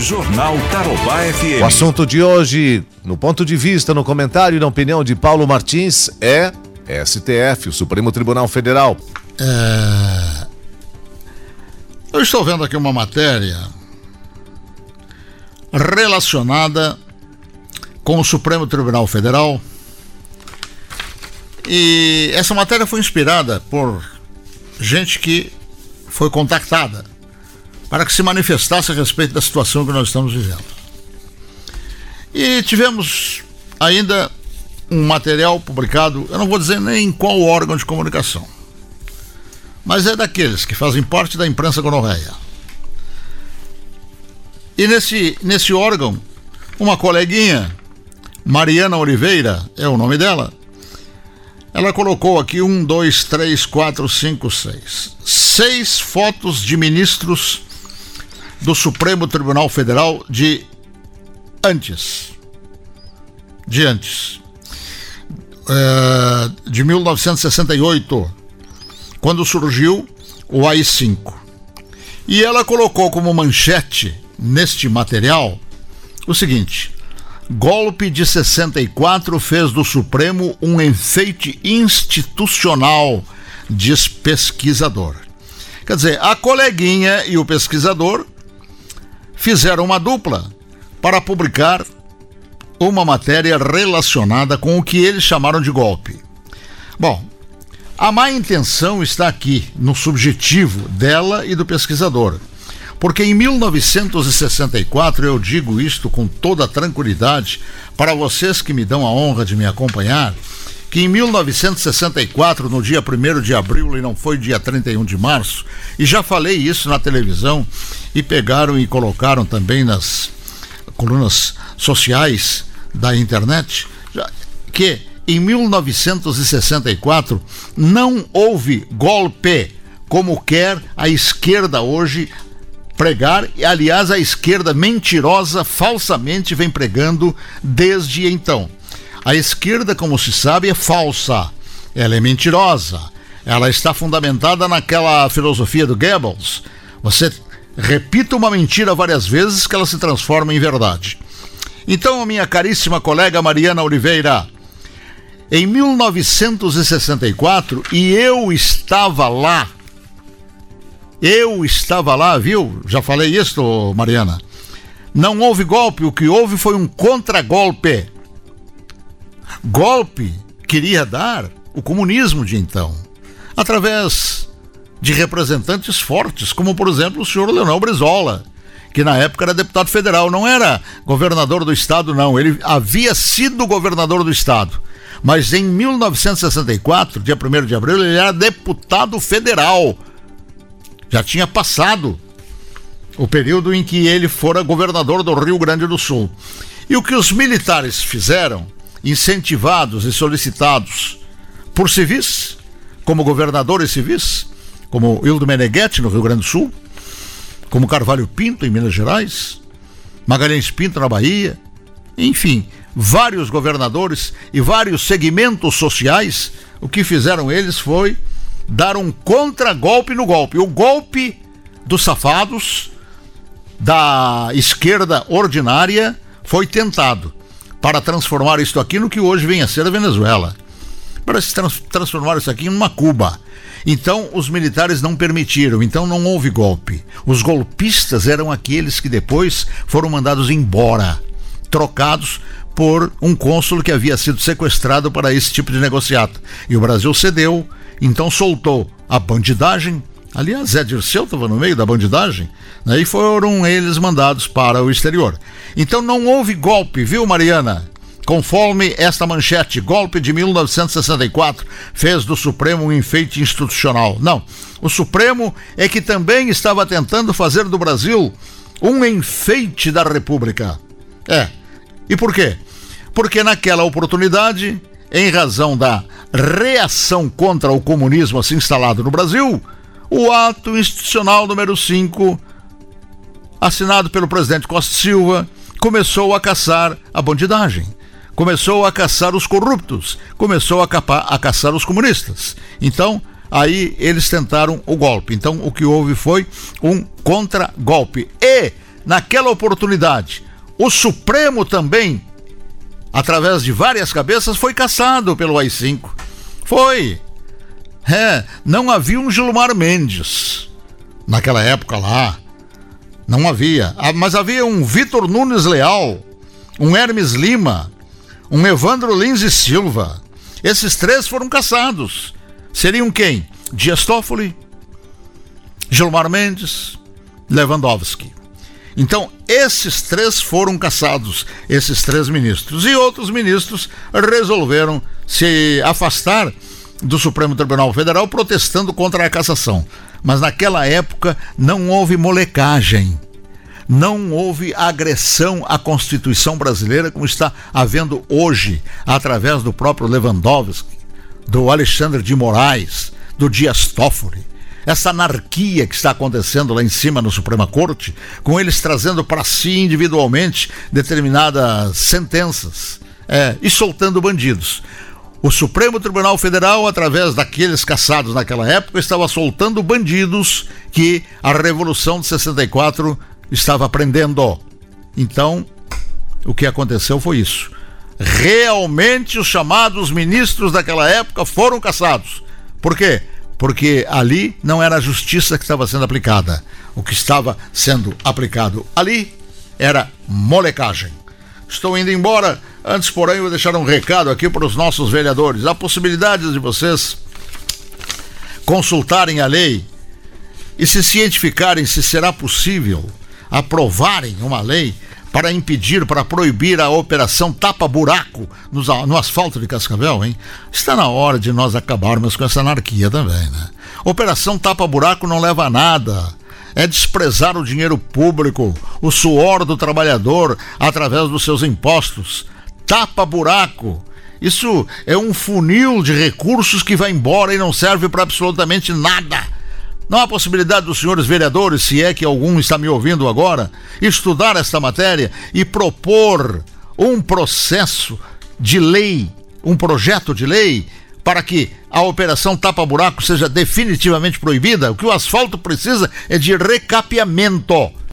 Jornal Tarobá FM. O assunto de hoje, no ponto de vista, no comentário e na opinião de Paulo Martins, é STF, o Supremo Tribunal Federal. É... Eu estou vendo aqui uma matéria relacionada com o Supremo Tribunal Federal. E essa matéria foi inspirada por gente que foi contactada para que se manifestasse a respeito da situação que nós estamos vivendo. E tivemos ainda um material publicado, eu não vou dizer nem em qual órgão de comunicação, mas é daqueles que fazem parte da imprensa gonorreia. E nesse, nesse órgão, uma coleguinha, Mariana Oliveira, é o nome dela, ela colocou aqui um, dois, três, quatro, cinco, seis. Seis fotos de ministros do Supremo Tribunal Federal de antes. De antes. É, de 1968, quando surgiu o AI-5. E ela colocou como manchete neste material o seguinte: Golpe de 64 fez do Supremo um enfeite institucional, diz pesquisador. Quer dizer, a coleguinha e o pesquisador fizeram uma dupla para publicar uma matéria relacionada com o que eles chamaram de golpe. Bom, a má intenção está aqui no subjetivo dela e do pesquisador. Porque em 1964, eu digo isto com toda tranquilidade para vocês que me dão a honra de me acompanhar, que em 1964, no dia 1 de abril, e não foi dia 31 de março, e já falei isso na televisão, e pegaram e colocaram também nas colunas sociais da internet, que em 1964 não houve golpe como quer a esquerda hoje pregar, e aliás a esquerda mentirosa falsamente vem pregando desde então. A esquerda, como se sabe, é falsa. Ela é mentirosa. Ela está fundamentada naquela filosofia do Goebbels. Você repita uma mentira várias vezes que ela se transforma em verdade. Então, minha caríssima colega Mariana Oliveira, em 1964, e eu estava lá, eu estava lá, viu? Já falei isso, Mariana. Não houve golpe, o que houve foi um contragolpe golpe queria dar o comunismo de então, através de representantes fortes, como por exemplo o senhor Leonel Brizola, que na época era deputado federal, não era governador do estado, não, ele havia sido governador do estado. Mas em 1964, dia 1 de abril, ele era deputado federal. Já tinha passado o período em que ele fora governador do Rio Grande do Sul. E o que os militares fizeram incentivados e solicitados por civis, como governadores civis, como Hildo Meneghetti no Rio Grande do Sul, como Carvalho Pinto em Minas Gerais, Magalhães Pinto na Bahia, enfim, vários governadores e vários segmentos sociais, o que fizeram eles foi dar um contragolpe no golpe. O golpe dos safados da esquerda ordinária foi tentado para transformar isto aqui no que hoje vem a ser a Venezuela. Para se trans transformar isso aqui em uma Cuba. Então, os militares não permitiram, então não houve golpe. Os golpistas eram aqueles que depois foram mandados embora, trocados por um cônsul que havia sido sequestrado para esse tipo de negociado. E o Brasil cedeu, então soltou a bandidagem. Aliás, Zé Dirceu estava no meio da bandidagem, né? e foram eles mandados para o exterior. Então não houve golpe, viu, Mariana? Conforme esta manchete, golpe de 1964 fez do Supremo um enfeite institucional. Não, o Supremo é que também estava tentando fazer do Brasil um enfeite da República. É. E por quê? Porque naquela oportunidade, em razão da reação contra o comunismo assim instalado no Brasil, o ato institucional número 5, assinado pelo presidente Costa Silva, começou a caçar a bandidagem, começou a caçar os corruptos, começou a, capar, a caçar os comunistas. Então, aí eles tentaram o golpe. Então, o que houve foi um contra-golpe. E naquela oportunidade, o Supremo também, através de várias cabeças, foi caçado pelo AI-5. Foi. É, não havia um Gilmar Mendes naquela época lá. Não havia. Ah, mas havia um Vitor Nunes Leal, um Hermes Lima, um Evandro Lins e Silva. Esses três foram caçados. Seriam quem? Dias Toffoli, Gilmar Mendes, Lewandowski. Então, esses três foram caçados, esses três ministros. E outros ministros resolveram se afastar do Supremo Tribunal Federal protestando contra a cassação. Mas naquela época não houve molecagem. Não houve agressão à Constituição brasileira como está havendo hoje, através do próprio Lewandowski, do Alexandre de Moraes, do Dias Toffoli essa anarquia que está acontecendo lá em cima no Suprema Corte, com eles trazendo para si individualmente determinadas sentenças é, e soltando bandidos. O Supremo Tribunal Federal, através daqueles caçados naquela época, estava soltando bandidos que a Revolução de 64 estava prendendo. Então, o que aconteceu foi isso. Realmente os chamados ministros daquela época foram caçados. Por quê? porque ali não era a justiça que estava sendo aplicada. O que estava sendo aplicado ali era molecagem. Estou indo embora. Antes, porém, vou deixar um recado aqui para os nossos vereadores. Há possibilidade de vocês consultarem a lei e se cientificarem se será possível aprovarem uma lei para impedir, para proibir a operação tapa-buraco no asfalto de Cascavel, hein? Está na hora de nós acabarmos com essa anarquia também, né? Operação tapa-buraco não leva a nada. É desprezar o dinheiro público, o suor do trabalhador através dos seus impostos. Tapa-buraco. Isso é um funil de recursos que vai embora e não serve para absolutamente nada não há possibilidade dos senhores vereadores, se é que algum está me ouvindo agora, estudar esta matéria e propor um processo de lei, um projeto de lei para que a operação tapa-buraco seja definitivamente proibida? O que o asfalto precisa é de recapeamento.